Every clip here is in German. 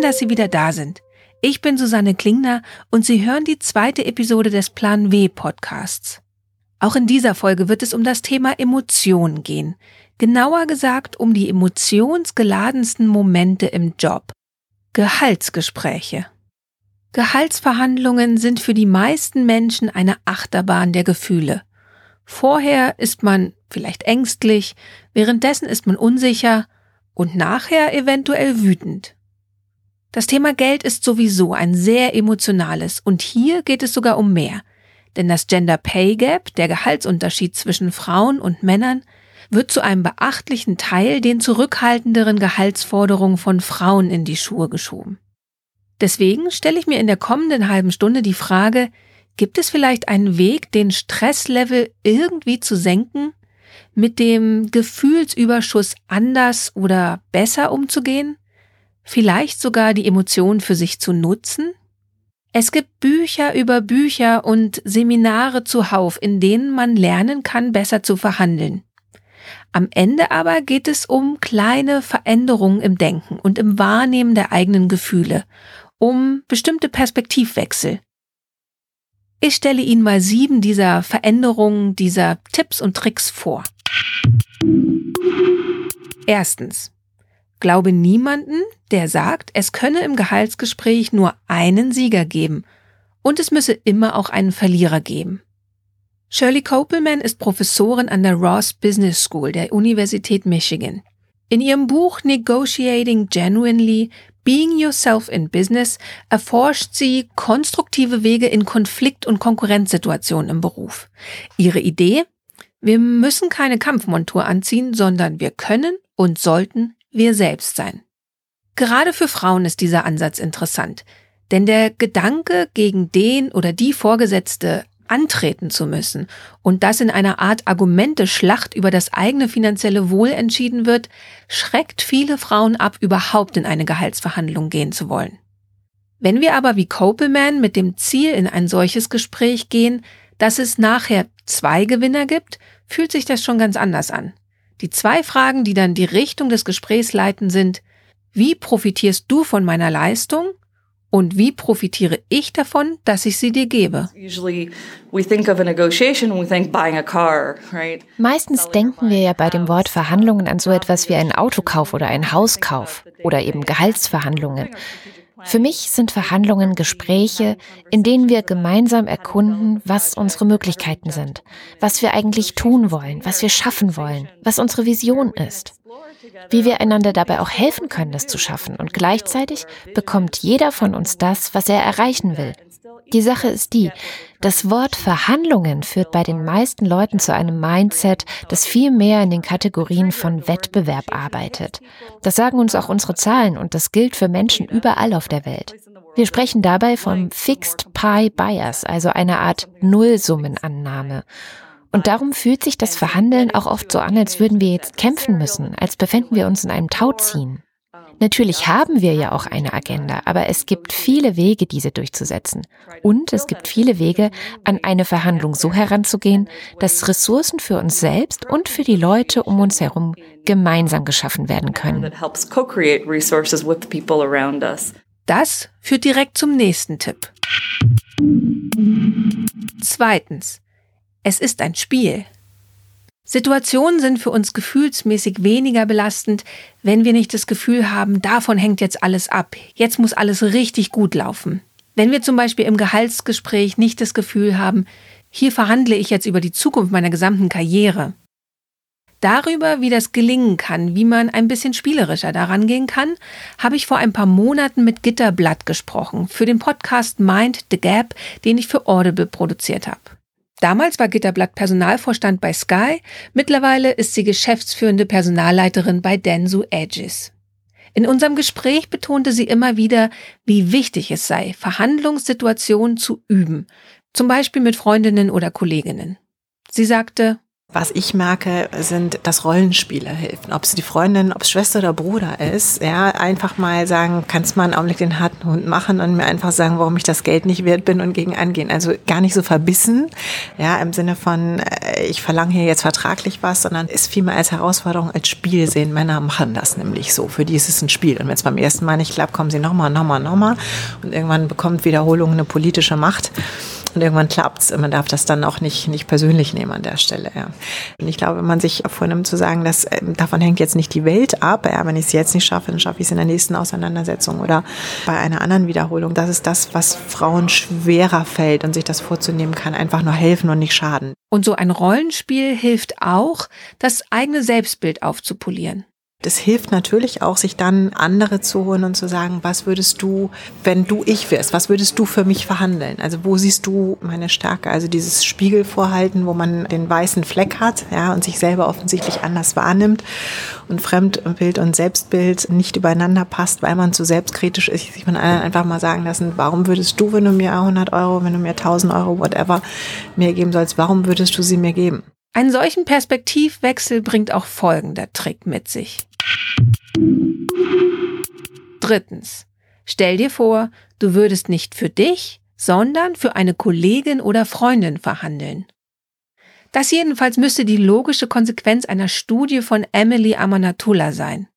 Schön, dass Sie wieder da sind. Ich bin Susanne Klingner und Sie hören die zweite Episode des Plan W Podcasts. Auch in dieser Folge wird es um das Thema Emotionen gehen. Genauer gesagt um die emotionsgeladensten Momente im Job. Gehaltsgespräche. Gehaltsverhandlungen sind für die meisten Menschen eine Achterbahn der Gefühle. Vorher ist man vielleicht ängstlich, währenddessen ist man unsicher und nachher eventuell wütend. Das Thema Geld ist sowieso ein sehr emotionales und hier geht es sogar um mehr. Denn das Gender Pay Gap, der Gehaltsunterschied zwischen Frauen und Männern, wird zu einem beachtlichen Teil den zurückhaltenderen Gehaltsforderungen von Frauen in die Schuhe geschoben. Deswegen stelle ich mir in der kommenden halben Stunde die Frage, gibt es vielleicht einen Weg, den Stresslevel irgendwie zu senken, mit dem Gefühlsüberschuss anders oder besser umzugehen? Vielleicht sogar die Emotionen für sich zu nutzen? Es gibt Bücher über Bücher und Seminare zuhauf, in denen man lernen kann, besser zu verhandeln. Am Ende aber geht es um kleine Veränderungen im Denken und im Wahrnehmen der eigenen Gefühle, um bestimmte Perspektivwechsel. Ich stelle Ihnen mal sieben dieser Veränderungen, dieser Tipps und Tricks vor. Erstens. Glaube niemanden, der sagt, es könne im Gehaltsgespräch nur einen Sieger geben und es müsse immer auch einen Verlierer geben. Shirley Kopelman ist Professorin an der Ross Business School der Universität Michigan. In ihrem Buch Negotiating Genuinely Being Yourself in Business erforscht sie konstruktive Wege in Konflikt- und Konkurrenzsituationen im Beruf. Ihre Idee? Wir müssen keine Kampfmontur anziehen, sondern wir können und sollten wir selbst sein. Gerade für Frauen ist dieser Ansatz interessant, denn der Gedanke, gegen den oder die Vorgesetzte antreten zu müssen und das in einer Art Argumente-Schlacht über das eigene finanzielle Wohl entschieden wird, schreckt viele Frauen ab, überhaupt in eine Gehaltsverhandlung gehen zu wollen. Wenn wir aber wie Kopelman mit dem Ziel in ein solches Gespräch gehen, dass es nachher zwei Gewinner gibt, fühlt sich das schon ganz anders an. Die zwei Fragen, die dann die Richtung des Gesprächs leiten, sind, wie profitierst du von meiner Leistung und wie profitiere ich davon, dass ich sie dir gebe? Meistens denken wir ja bei dem Wort Verhandlungen an so etwas wie einen Autokauf oder einen Hauskauf oder eben Gehaltsverhandlungen. Für mich sind Verhandlungen Gespräche, in denen wir gemeinsam erkunden, was unsere Möglichkeiten sind, was wir eigentlich tun wollen, was wir schaffen wollen, was unsere Vision ist, wie wir einander dabei auch helfen können, das zu schaffen. Und gleichzeitig bekommt jeder von uns das, was er erreichen will. Die Sache ist die, das Wort Verhandlungen führt bei den meisten Leuten zu einem Mindset, das viel mehr in den Kategorien von Wettbewerb arbeitet. Das sagen uns auch unsere Zahlen und das gilt für Menschen überall auf der Welt. Wir sprechen dabei vom Fixed Pie Bias, also einer Art Nullsummenannahme. Und darum fühlt sich das Verhandeln auch oft so an, als würden wir jetzt kämpfen müssen, als befänden wir uns in einem Tauziehen. Natürlich haben wir ja auch eine Agenda, aber es gibt viele Wege, diese durchzusetzen. Und es gibt viele Wege, an eine Verhandlung so heranzugehen, dass Ressourcen für uns selbst und für die Leute um uns herum gemeinsam geschaffen werden können. Das führt direkt zum nächsten Tipp. Zweitens. Es ist ein Spiel. Situationen sind für uns gefühlsmäßig weniger belastend, wenn wir nicht das Gefühl haben, davon hängt jetzt alles ab, jetzt muss alles richtig gut laufen. Wenn wir zum Beispiel im Gehaltsgespräch nicht das Gefühl haben, hier verhandle ich jetzt über die Zukunft meiner gesamten Karriere. Darüber, wie das gelingen kann, wie man ein bisschen spielerischer daran gehen kann, habe ich vor ein paar Monaten mit Gitterblatt gesprochen für den Podcast Mind the Gap, den ich für Audible produziert habe. Damals war Gitterblatt Personalvorstand bei Sky, mittlerweile ist sie geschäftsführende Personalleiterin bei Densu Edges. In unserem Gespräch betonte sie immer wieder, wie wichtig es sei, Verhandlungssituationen zu üben, zum Beispiel mit Freundinnen oder Kolleginnen. Sie sagte, Was ich merke, sind, dass Rollenspiele helfen. Ob es die Freundin, ob es Schwester oder Bruder ist, ja, einfach mal sagen, kannst mal einen Augenblick den harten Hund machen und mir einfach sagen, warum ich das Geld nicht wert bin und gegen angehen. Also gar nicht so verbissen, ja, im Sinne von, äh, ich verlange hier jetzt vertraglich was, sondern es vielmehr als Herausforderung, als Spiel sehen. Männer machen das nämlich so. Für die ist es ein Spiel. Und wenn es beim ersten Mal nicht klappt, kommen sie nochmal, nochmal, nochmal. Und irgendwann bekommt Wiederholung eine politische Macht. Und irgendwann klappt's. Man darf das dann auch nicht, nicht persönlich nehmen an der Stelle. Ja. Und ich glaube, wenn man sich vornimmt zu sagen, dass äh, davon hängt jetzt nicht die Welt ab, ja, wenn ich es jetzt nicht schaffe, dann schaffe ich es in der nächsten Auseinandersetzung oder bei einer anderen Wiederholung. Das ist das, was Frauen schwerer fällt und sich das vorzunehmen kann, einfach nur helfen und nicht schaden. Und so ein Rollenspiel hilft auch, das eigene Selbstbild aufzupolieren. Das hilft natürlich auch, sich dann andere zu holen und zu sagen, was würdest du, wenn du ich wärst, was würdest du für mich verhandeln? Also wo siehst du meine Stärke? Also dieses Spiegelvorhalten, wo man den weißen Fleck hat, ja, und sich selber offensichtlich anders wahrnimmt und Fremdbild und Selbstbild nicht übereinander passt, weil man zu selbstkritisch ist, sich von anderen einfach mal sagen lassen, warum würdest du, wenn du mir 100 Euro, wenn du mir 1000 Euro, whatever, mir geben sollst, warum würdest du sie mir geben? Einen solchen Perspektivwechsel bringt auch folgender Trick mit sich. Drittens. Stell dir vor, du würdest nicht für dich, sondern für eine Kollegin oder Freundin verhandeln. Das jedenfalls müsste die logische Konsequenz einer Studie von Emily Amanatullah sein.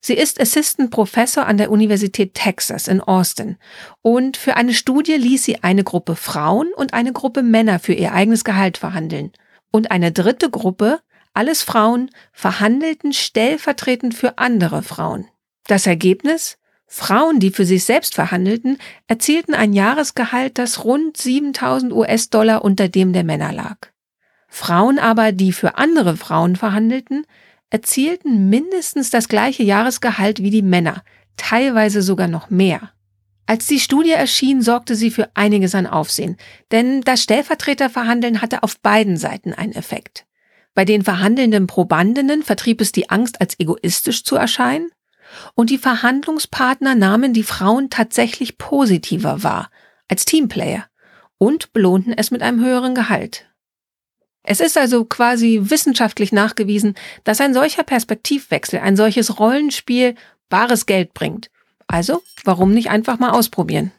Sie ist Assistant Professor an der Universität Texas in Austin und für eine Studie ließ sie eine Gruppe Frauen und eine Gruppe Männer für ihr eigenes Gehalt verhandeln und eine dritte Gruppe alles Frauen verhandelten stellvertretend für andere Frauen. Das Ergebnis? Frauen, die für sich selbst verhandelten, erzielten ein Jahresgehalt, das rund 7000 US-Dollar unter dem der Männer lag. Frauen aber, die für andere Frauen verhandelten, erzielten mindestens das gleiche Jahresgehalt wie die Männer, teilweise sogar noch mehr. Als die Studie erschien, sorgte sie für einiges an Aufsehen, denn das Stellvertreterverhandeln hatte auf beiden Seiten einen Effekt. Bei den verhandelnden Probandinnen vertrieb es die Angst, als egoistisch zu erscheinen, und die Verhandlungspartner nahmen die Frauen tatsächlich positiver wahr, als Teamplayer, und belohnten es mit einem höheren Gehalt. Es ist also quasi wissenschaftlich nachgewiesen, dass ein solcher Perspektivwechsel, ein solches Rollenspiel bares Geld bringt. Also, warum nicht einfach mal ausprobieren?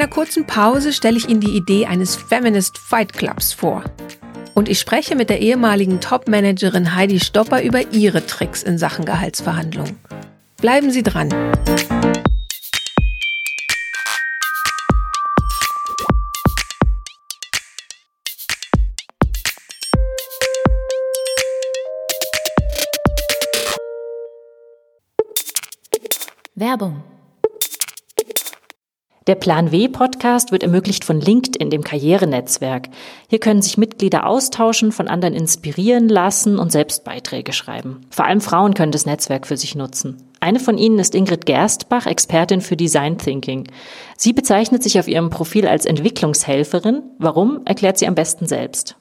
Einer kurzen Pause stelle ich Ihnen die Idee eines Feminist Fight Clubs vor. Und ich spreche mit der ehemaligen Top-Managerin Heidi Stopper über ihre Tricks in Sachen Gehaltsverhandlungen. Bleiben Sie dran. Werbung der Plan W Podcast wird ermöglicht von LinkedIn, dem Karrierenetzwerk. Hier können sich Mitglieder austauschen, von anderen inspirieren lassen und selbst Beiträge schreiben. Vor allem Frauen können das Netzwerk für sich nutzen. Eine von ihnen ist Ingrid Gerstbach, Expertin für Design Thinking. Sie bezeichnet sich auf ihrem Profil als Entwicklungshelferin. Warum, erklärt sie am besten selbst.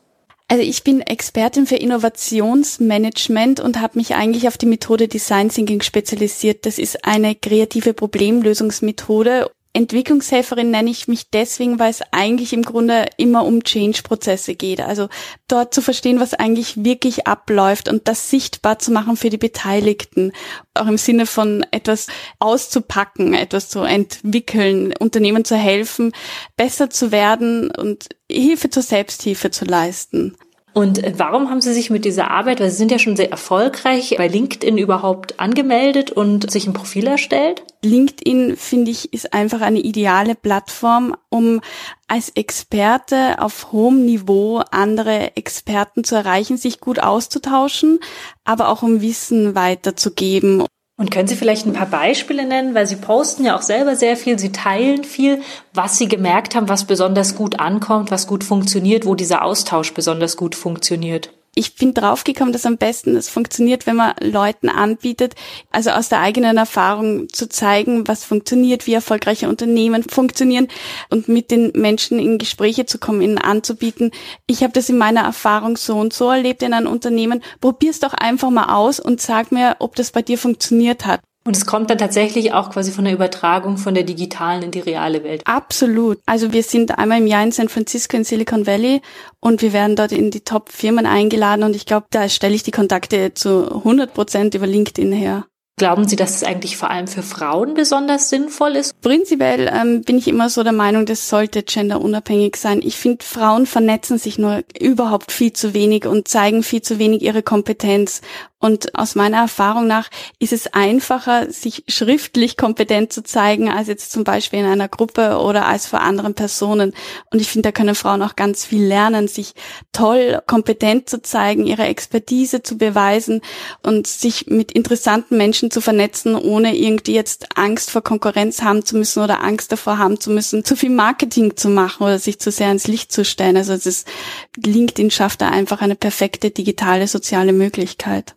Also ich bin Expertin für Innovationsmanagement und habe mich eigentlich auf die Methode Design Thinking spezialisiert. Das ist eine kreative Problemlösungsmethode Entwicklungshelferin nenne ich mich deswegen, weil es eigentlich im Grunde immer um Change-Prozesse geht. Also dort zu verstehen, was eigentlich wirklich abläuft und das sichtbar zu machen für die Beteiligten. Auch im Sinne von etwas auszupacken, etwas zu entwickeln, Unternehmen zu helfen, besser zu werden und Hilfe zur Selbsthilfe zu leisten. Und warum haben Sie sich mit dieser Arbeit, weil Sie sind ja schon sehr erfolgreich, bei LinkedIn überhaupt angemeldet und sich ein Profil erstellt? LinkedIn, finde ich, ist einfach eine ideale Plattform, um als Experte auf hohem Niveau andere Experten zu erreichen, sich gut auszutauschen, aber auch um Wissen weiterzugeben. Und können Sie vielleicht ein paar Beispiele nennen, weil Sie posten ja auch selber sehr viel, Sie teilen viel, was Sie gemerkt haben, was besonders gut ankommt, was gut funktioniert, wo dieser Austausch besonders gut funktioniert? Ich bin draufgekommen, dass am besten es funktioniert, wenn man Leuten anbietet, also aus der eigenen Erfahrung zu zeigen, was funktioniert, wie erfolgreiche Unternehmen funktionieren und mit den Menschen in Gespräche zu kommen, ihnen anzubieten. Ich habe das in meiner Erfahrung so und so erlebt in einem Unternehmen. Probier's doch einfach mal aus und sag mir, ob das bei dir funktioniert hat. Und es kommt dann tatsächlich auch quasi von der Übertragung von der digitalen in die reale Welt. Absolut. Also wir sind einmal im Jahr in San Francisco in Silicon Valley und wir werden dort in die Top-Firmen eingeladen und ich glaube, da stelle ich die Kontakte zu 100 Prozent über LinkedIn her. Glauben Sie, dass es eigentlich vor allem für Frauen besonders sinnvoll ist? Prinzipiell ähm, bin ich immer so der Meinung, das sollte genderunabhängig sein. Ich finde, Frauen vernetzen sich nur überhaupt viel zu wenig und zeigen viel zu wenig ihre Kompetenz. Und aus meiner Erfahrung nach ist es einfacher, sich schriftlich kompetent zu zeigen, als jetzt zum Beispiel in einer Gruppe oder als vor anderen Personen. Und ich finde, da können Frauen auch ganz viel lernen, sich toll kompetent zu zeigen, ihre Expertise zu beweisen und sich mit interessanten Menschen zu vernetzen, ohne irgendwie jetzt Angst vor Konkurrenz haben zu müssen oder Angst davor haben zu müssen, zu viel Marketing zu machen oder sich zu sehr ins Licht zu stellen. Also es ist, LinkedIn schafft da einfach eine perfekte digitale soziale Möglichkeit.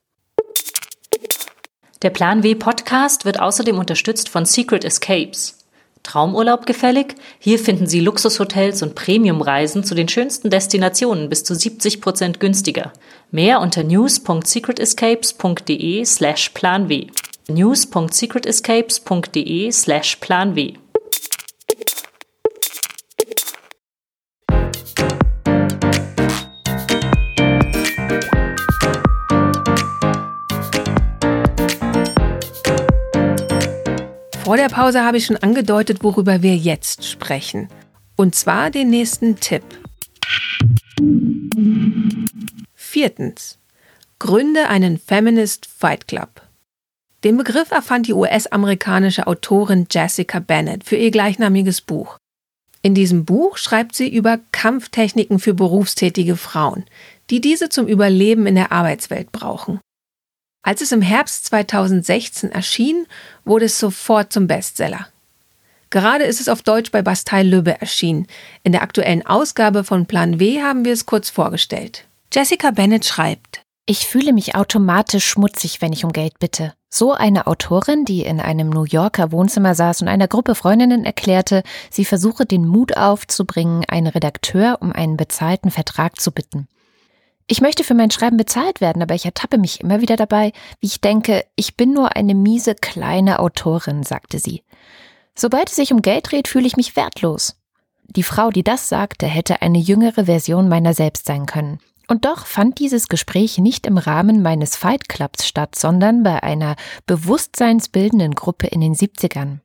Der Plan W Podcast wird außerdem unterstützt von Secret Escapes. Traumurlaub gefällig? Hier finden Sie Luxushotels und Premiumreisen zu den schönsten Destinationen bis zu 70 Prozent günstiger. Mehr unter news.secretescapes.de slash Plan W. news.secretescapes.de slash Plan Vor der Pause habe ich schon angedeutet, worüber wir jetzt sprechen. Und zwar den nächsten Tipp. Viertens. Gründe einen Feminist Fight Club. Den Begriff erfand die US-amerikanische Autorin Jessica Bennett für ihr gleichnamiges Buch. In diesem Buch schreibt sie über Kampftechniken für berufstätige Frauen, die diese zum Überleben in der Arbeitswelt brauchen. Als es im Herbst 2016 erschien, wurde es sofort zum Bestseller. Gerade ist es auf Deutsch bei Bastei Lübbe erschienen. In der aktuellen Ausgabe von Plan W haben wir es kurz vorgestellt. Jessica Bennett schreibt, ich fühle mich automatisch schmutzig, wenn ich um Geld bitte. So eine Autorin, die in einem New Yorker Wohnzimmer saß und einer Gruppe Freundinnen erklärte, sie versuche den Mut aufzubringen, einen Redakteur um einen bezahlten Vertrag zu bitten. Ich möchte für mein Schreiben bezahlt werden, aber ich ertappe mich immer wieder dabei, wie ich denke, ich bin nur eine miese kleine Autorin, sagte sie. Sobald es sich um Geld dreht, fühle ich mich wertlos. Die Frau, die das sagte, hätte eine jüngere Version meiner selbst sein können. Und doch fand dieses Gespräch nicht im Rahmen meines Fight Clubs statt, sondern bei einer bewusstseinsbildenden Gruppe in den 70ern.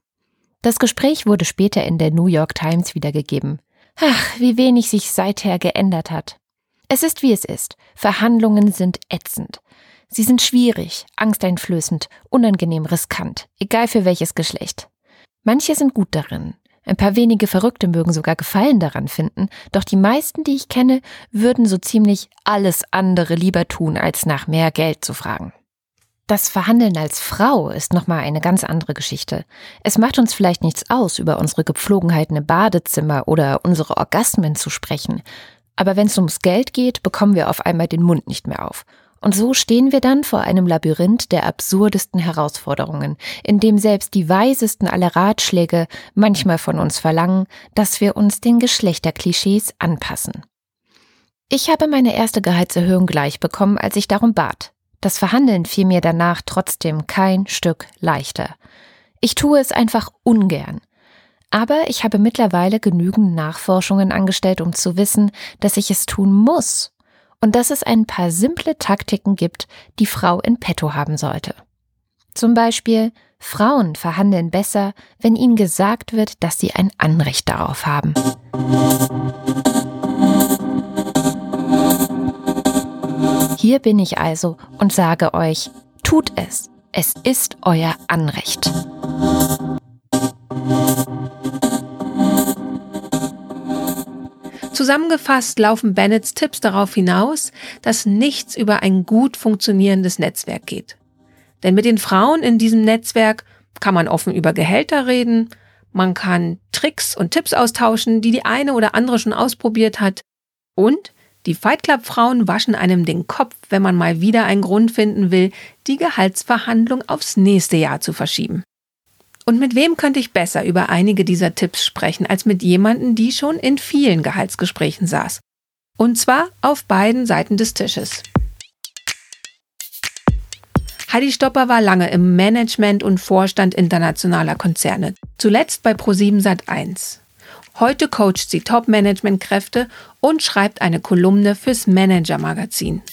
Das Gespräch wurde später in der New York Times wiedergegeben. Ach, wie wenig sich seither geändert hat. Es ist wie es ist. Verhandlungen sind ätzend. Sie sind schwierig, angsteinflößend, unangenehm riskant, egal für welches Geschlecht. Manche sind gut darin. Ein paar wenige Verrückte mögen sogar Gefallen daran finden, doch die meisten, die ich kenne, würden so ziemlich alles andere lieber tun, als nach mehr Geld zu fragen. Das Verhandeln als Frau ist nochmal eine ganz andere Geschichte. Es macht uns vielleicht nichts aus, über unsere Gepflogenheiten im Badezimmer oder unsere Orgasmen zu sprechen. Aber wenn es ums Geld geht, bekommen wir auf einmal den Mund nicht mehr auf. Und so stehen wir dann vor einem Labyrinth der absurdesten Herausforderungen, in dem selbst die weisesten aller Ratschläge manchmal von uns verlangen, dass wir uns den Geschlechterklischees anpassen. Ich habe meine erste Gehaltserhöhung gleich bekommen, als ich darum bat. Das Verhandeln fiel mir danach trotzdem kein Stück leichter. Ich tue es einfach ungern. Aber ich habe mittlerweile genügend Nachforschungen angestellt, um zu wissen, dass ich es tun muss und dass es ein paar simple Taktiken gibt, die Frau in petto haben sollte. Zum Beispiel, Frauen verhandeln besser, wenn ihnen gesagt wird, dass sie ein Anrecht darauf haben. Hier bin ich also und sage euch, tut es. Es ist euer Anrecht. Zusammengefasst laufen Bennets Tipps darauf hinaus, dass nichts über ein gut funktionierendes Netzwerk geht. Denn mit den Frauen in diesem Netzwerk kann man offen über Gehälter reden, man kann Tricks und Tipps austauschen, die die eine oder andere schon ausprobiert hat. Und die Fight Club Frauen waschen einem den Kopf, wenn man mal wieder einen Grund finden will, die Gehaltsverhandlung aufs nächste Jahr zu verschieben. Und mit wem könnte ich besser über einige dieser Tipps sprechen, als mit jemandem, die schon in vielen Gehaltsgesprächen saß? Und zwar auf beiden Seiten des Tisches. Heidi Stopper war lange im Management und Vorstand internationaler Konzerne, zuletzt bei Pro7 Sat1. Heute coacht sie Top-Management-Kräfte und schreibt eine Kolumne fürs Manager-Magazin.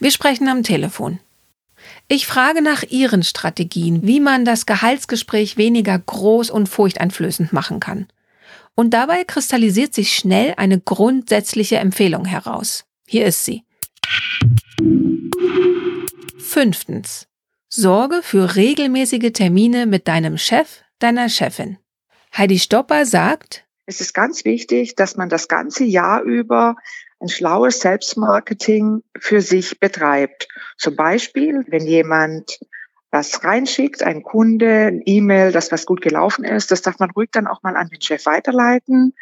Wir sprechen am Telefon. Ich frage nach Ihren Strategien, wie man das Gehaltsgespräch weniger groß und furchteinflößend machen kann. Und dabei kristallisiert sich schnell eine grundsätzliche Empfehlung heraus. Hier ist sie. Fünftens. Sorge für regelmäßige Termine mit deinem Chef, deiner Chefin. Heidi Stopper sagt, es ist ganz wichtig, dass man das ganze Jahr über ein schlaues Selbstmarketing für sich betreibt. Zum Beispiel, wenn jemand was reinschickt, ein Kunde, ein E-Mail, das was gut gelaufen ist, das darf man ruhig dann auch mal an den Chef weiterleiten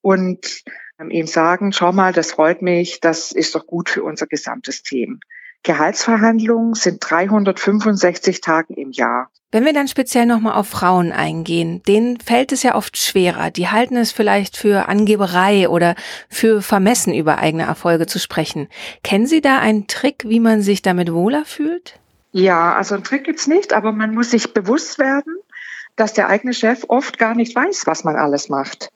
und ähm, ihm sagen, schau mal, das freut mich, das ist doch gut für unser gesamtes Team. Gehaltsverhandlungen sind 365 Tage im Jahr. Wenn wir dann speziell nochmal auf Frauen eingehen, denen fällt es ja oft schwerer. Die halten es vielleicht für Angeberei oder für vermessen über eigene Erfolge zu sprechen. Kennen Sie da einen Trick, wie man sich damit wohler fühlt? Ja, also einen Trick gibt's nicht, aber man muss sich bewusst werden, dass der eigene Chef oft gar nicht weiß, was man alles macht.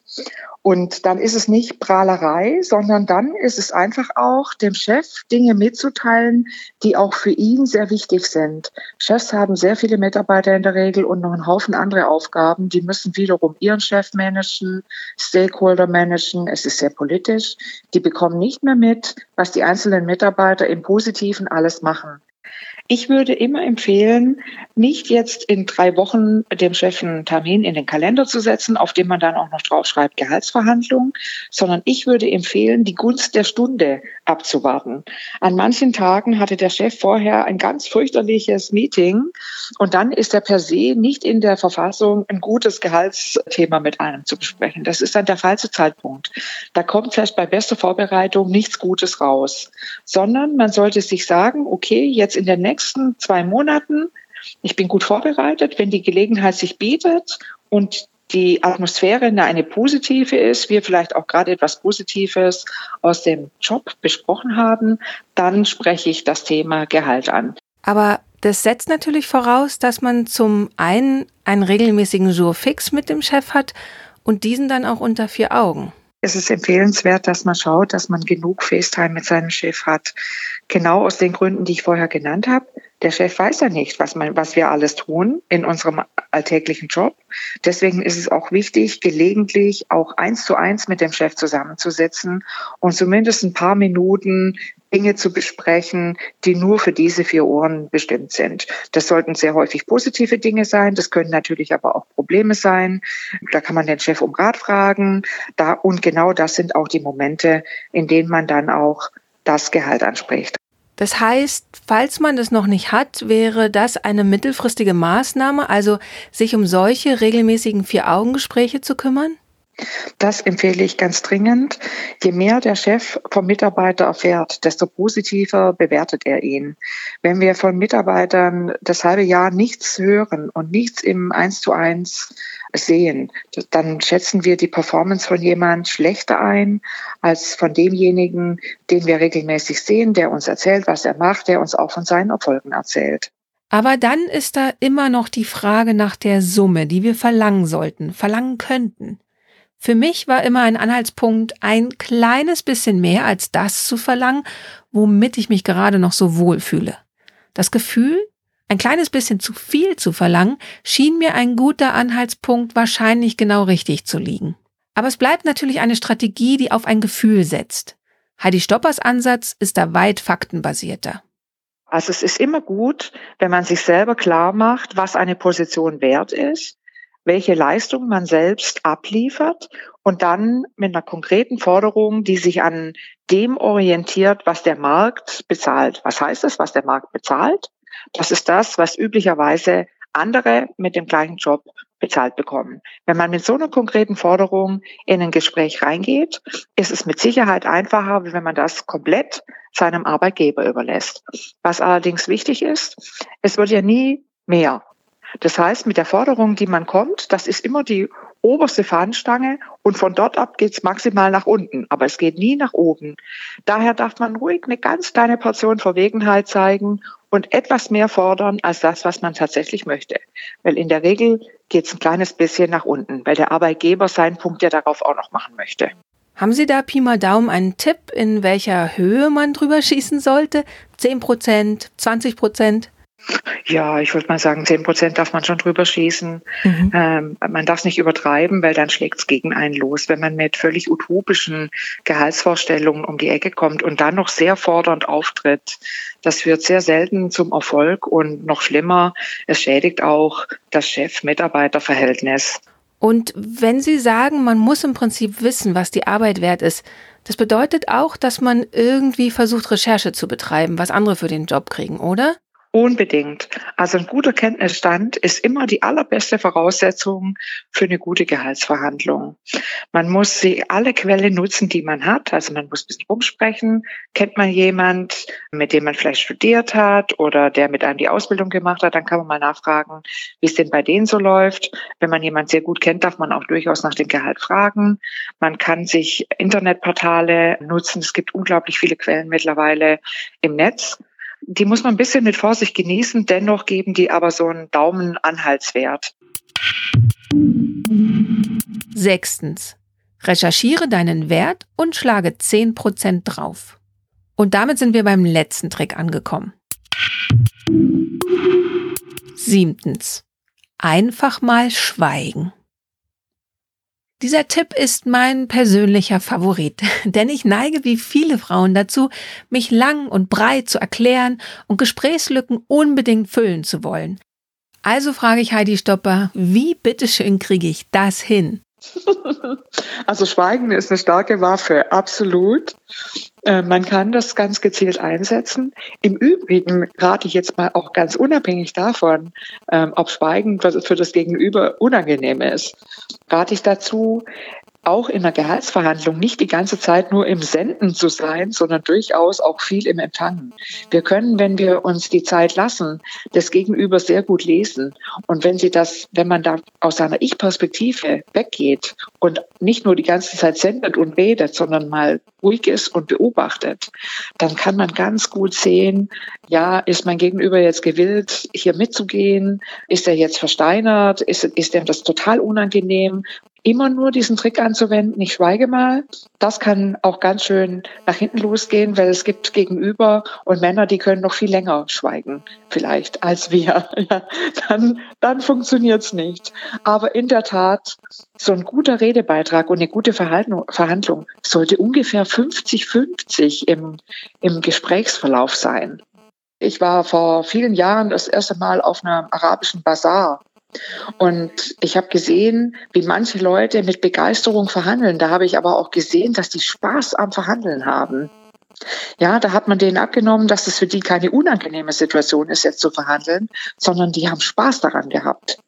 Und dann ist es nicht Prahlerei, sondern dann ist es einfach auch dem Chef Dinge mitzuteilen, die auch für ihn sehr wichtig sind. Chefs haben sehr viele Mitarbeiter in der Regel und noch einen Haufen andere Aufgaben. Die müssen wiederum ihren Chef managen, Stakeholder managen. Es ist sehr politisch. Die bekommen nicht mehr mit, was die einzelnen Mitarbeiter im Positiven alles machen. Ich würde immer empfehlen, nicht jetzt in drei Wochen dem Chef einen Termin in den Kalender zu setzen, auf dem man dann auch noch draufschreibt Gehaltsverhandlungen, sondern ich würde empfehlen, die Gunst der Stunde abzuwarten. An manchen Tagen hatte der Chef vorher ein ganz fürchterliches Meeting und dann ist er per se nicht in der Verfassung, ein gutes Gehaltsthema mit einem zu besprechen. Das ist dann der falsche Zeitpunkt. Da kommt vielleicht bei bester Vorbereitung nichts Gutes raus, sondern man sollte sich sagen, okay, jetzt in der nächsten nächsten zwei Monaten. Ich bin gut vorbereitet, wenn die Gelegenheit sich bietet und die Atmosphäre eine positive ist, wir vielleicht auch gerade etwas Positives aus dem Job besprochen haben, dann spreche ich das Thema Gehalt an. Aber das setzt natürlich voraus, dass man zum einen einen regelmäßigen Jour fix mit dem Chef hat und diesen dann auch unter vier Augen. Es ist empfehlenswert, dass man schaut, dass man genug FaceTime mit seinem Chef hat. Genau aus den Gründen, die ich vorher genannt habe. Der Chef weiß ja nicht, was, man, was wir alles tun in unserem alltäglichen Job. Deswegen ist es auch wichtig, gelegentlich auch eins zu eins mit dem Chef zusammenzusetzen und zumindest ein paar Minuten Dinge zu besprechen, die nur für diese vier Ohren bestimmt sind. Das sollten sehr häufig positive Dinge sein. Das können natürlich aber auch Probleme sein. Da kann man den Chef um Rat fragen. Da, und genau das sind auch die Momente, in denen man dann auch das Gehalt anspricht. Das heißt, falls man das noch nicht hat, wäre das eine mittelfristige Maßnahme, also sich um solche regelmäßigen Vier-Augen-Gespräche zu kümmern? Das empfehle ich ganz dringend. Je mehr der Chef vom Mitarbeiter erfährt, desto positiver bewertet er ihn. Wenn wir von Mitarbeitern das halbe Jahr nichts hören und nichts im Eins zu eins sehen, dann schätzen wir die Performance von jemand schlechter ein als von demjenigen, den wir regelmäßig sehen, der uns erzählt, was er macht, der uns auch von seinen Erfolgen erzählt. Aber dann ist da immer noch die Frage nach der Summe, die wir verlangen sollten, verlangen könnten. Für mich war immer ein Anhaltspunkt, ein kleines bisschen mehr als das zu verlangen, womit ich mich gerade noch so wohl fühle. Das Gefühl, ein kleines bisschen zu viel zu verlangen, schien mir ein guter Anhaltspunkt wahrscheinlich genau richtig zu liegen. Aber es bleibt natürlich eine Strategie, die auf ein Gefühl setzt. Heidi Stoppers Ansatz ist da weit faktenbasierter. Also es ist immer gut, wenn man sich selber klar macht, was eine Position wert ist welche Leistung man selbst abliefert und dann mit einer konkreten Forderung, die sich an dem orientiert, was der Markt bezahlt. Was heißt das, was der Markt bezahlt? Das ist das, was üblicherweise andere mit dem gleichen Job bezahlt bekommen. Wenn man mit so einer konkreten Forderung in ein Gespräch reingeht, ist es mit Sicherheit einfacher, wenn man das komplett seinem Arbeitgeber überlässt. Was allerdings wichtig ist, es wird ja nie mehr. Das heißt, mit der Forderung, die man kommt, das ist immer die oberste Fahnenstange und von dort ab geht's maximal nach unten, aber es geht nie nach oben. Daher darf man ruhig eine ganz kleine Portion Verwegenheit zeigen und etwas mehr fordern als das, was man tatsächlich möchte. Weil in der Regel geht's ein kleines bisschen nach unten, weil der Arbeitgeber seinen Punkt ja darauf auch noch machen möchte. Haben Sie da Pi mal Daumen einen Tipp, in welcher Höhe man drüber schießen sollte? 10 Prozent, 20 Prozent? Ja, ich würde mal sagen, 10 Prozent darf man schon drüber schießen. Mhm. Ähm, man darf es nicht übertreiben, weil dann schlägt es gegen einen los. Wenn man mit völlig utopischen Gehaltsvorstellungen um die Ecke kommt und dann noch sehr fordernd auftritt, das führt sehr selten zum Erfolg und noch schlimmer, es schädigt auch das Chef-Mitarbeiter-Verhältnis. Und wenn Sie sagen, man muss im Prinzip wissen, was die Arbeit wert ist, das bedeutet auch, dass man irgendwie versucht, Recherche zu betreiben, was andere für den Job kriegen, oder? Unbedingt. Also ein guter Kenntnisstand ist immer die allerbeste Voraussetzung für eine gute Gehaltsverhandlung. Man muss sie alle Quellen nutzen, die man hat. Also man muss ein bisschen rumsprechen. Kennt man jemand, mit dem man vielleicht studiert hat oder der mit einem die Ausbildung gemacht hat, dann kann man mal nachfragen, wie es denn bei denen so läuft. Wenn man jemand sehr gut kennt, darf man auch durchaus nach dem Gehalt fragen. Man kann sich Internetportale nutzen. Es gibt unglaublich viele Quellen mittlerweile im Netz. Die muss man ein bisschen mit Vorsicht genießen, dennoch geben die aber so einen Daumenanhaltswert. Sechstens. Recherchiere deinen Wert und schlage 10% drauf. Und damit sind wir beim letzten Trick angekommen. Siebtens. Einfach mal schweigen. Dieser Tipp ist mein persönlicher Favorit, denn ich neige wie viele Frauen dazu, mich lang und breit zu erklären und Gesprächslücken unbedingt füllen zu wollen. Also frage ich Heidi Stopper, wie bitteschön kriege ich das hin? Also Schweigen ist eine starke Waffe, absolut. Äh, man kann das ganz gezielt einsetzen. Im Übrigen rate ich jetzt mal auch ganz unabhängig davon, ähm, ob Schweigen für das Gegenüber unangenehm ist, rate ich dazu, auch in der Gehaltsverhandlung nicht die ganze Zeit nur im Senden zu sein, sondern durchaus auch viel im Empfangen. Wir können, wenn wir uns die Zeit lassen, das Gegenüber sehr gut lesen. Und wenn Sie das, wenn man da aus seiner Ich-Perspektive weggeht und nicht nur die ganze Zeit sendet und redet, sondern mal ruhig ist und beobachtet, dann kann man ganz gut sehen, ja, ist mein Gegenüber jetzt gewillt, hier mitzugehen? Ist er jetzt versteinert? Ist, ist ihm das total unangenehm? Immer nur diesen Trick anzuwenden, ich schweige mal, das kann auch ganz schön nach hinten losgehen, weil es gibt Gegenüber und Männer, die können noch viel länger schweigen, vielleicht, als wir. Dann, dann funktioniert's nicht. Aber in der Tat, so ein guter Redebeitrag und eine gute Verhandlung sollte ungefähr 50-50 im, im Gesprächsverlauf sein. Ich war vor vielen Jahren das erste Mal auf einem arabischen Bazar und ich habe gesehen, wie manche Leute mit Begeisterung verhandeln. Da habe ich aber auch gesehen, dass die Spaß am Verhandeln haben. Ja, da hat man denen abgenommen, dass es für die keine unangenehme Situation ist, jetzt zu verhandeln, sondern die haben Spaß daran gehabt.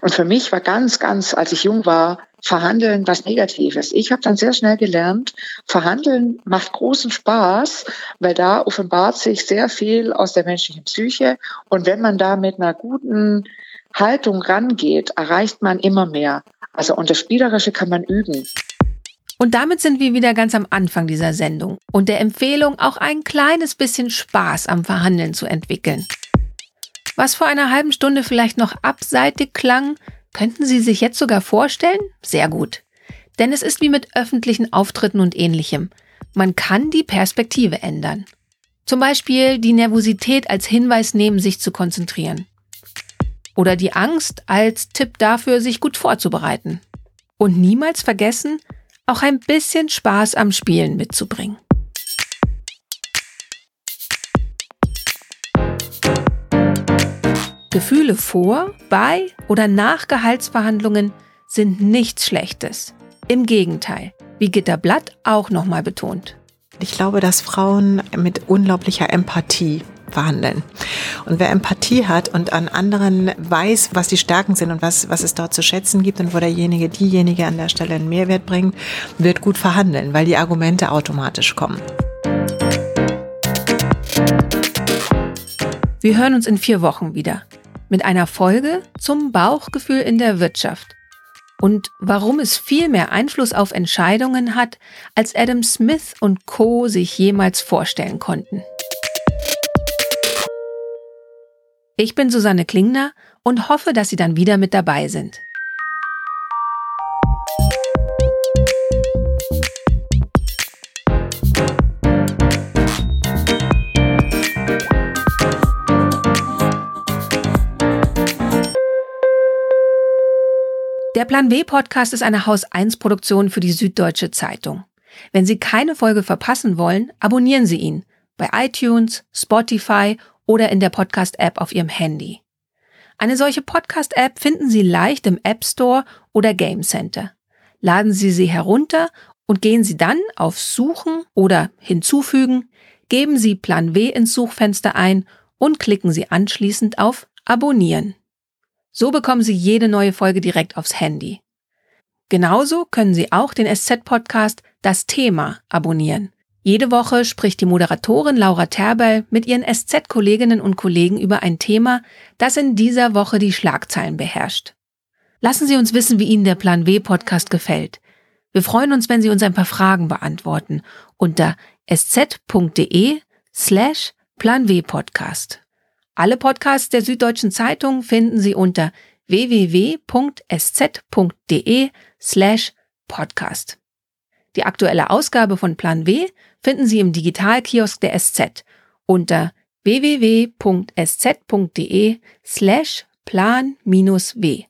Und für mich war ganz, ganz, als ich jung war, Verhandeln was Negatives. Ich habe dann sehr schnell gelernt, Verhandeln macht großen Spaß, weil da offenbart sich sehr viel aus der menschlichen Psyche. Und wenn man da mit einer guten Haltung rangeht, erreicht man immer mehr. Also und das Spielerische kann man üben. Und damit sind wir wieder ganz am Anfang dieser Sendung und der Empfehlung, auch ein kleines bisschen Spaß am Verhandeln zu entwickeln. Was vor einer halben Stunde vielleicht noch abseitig klang, könnten Sie sich jetzt sogar vorstellen? Sehr gut. Denn es ist wie mit öffentlichen Auftritten und ähnlichem. Man kann die Perspektive ändern. Zum Beispiel die Nervosität als Hinweis nehmen, sich zu konzentrieren. Oder die Angst als Tipp dafür, sich gut vorzubereiten. Und niemals vergessen, auch ein bisschen Spaß am Spielen mitzubringen. Gefühle vor, bei oder nach Gehaltsverhandlungen sind nichts Schlechtes. Im Gegenteil, wie Gitter Blatt auch nochmal betont. Ich glaube, dass Frauen mit unglaublicher Empathie verhandeln. Und wer Empathie hat und an anderen weiß, was die Stärken sind und was, was es dort zu schätzen gibt und wo derjenige, diejenige an der Stelle einen Mehrwert bringt, wird gut verhandeln, weil die Argumente automatisch kommen. Wir hören uns in vier Wochen wieder mit einer Folge zum Bauchgefühl in der Wirtschaft. und warum es viel mehr Einfluss auf Entscheidungen hat, als Adam Smith und Co. sich jemals vorstellen konnten. Ich bin Susanne Klingner und hoffe, dass Sie dann wieder mit dabei sind. Der Plan W Podcast ist eine Haus 1 Produktion für die Süddeutsche Zeitung. Wenn Sie keine Folge verpassen wollen, abonnieren Sie ihn bei iTunes, Spotify oder in der Podcast-App auf Ihrem Handy. Eine solche Podcast-App finden Sie leicht im App Store oder Game Center. Laden Sie sie herunter und gehen Sie dann auf Suchen oder Hinzufügen, geben Sie Plan W ins Suchfenster ein und klicken Sie anschließend auf Abonnieren. So bekommen Sie jede neue Folge direkt aufs Handy. Genauso können Sie auch den SZ-Podcast Das Thema abonnieren. Jede Woche spricht die Moderatorin Laura Terbel mit ihren SZ-Kolleginnen und Kollegen über ein Thema, das in dieser Woche die Schlagzeilen beherrscht. Lassen Sie uns wissen, wie Ihnen der Plan W Podcast gefällt. Wir freuen uns, wenn Sie uns ein paar Fragen beantworten unter sz.de slash Plan W Podcast. Alle Podcasts der Süddeutschen Zeitung finden Sie unter www.sz.de slash podcast. Die aktuelle Ausgabe von Plan W finden Sie im Digitalkiosk der SZ unter www.sz.de slash plan-w.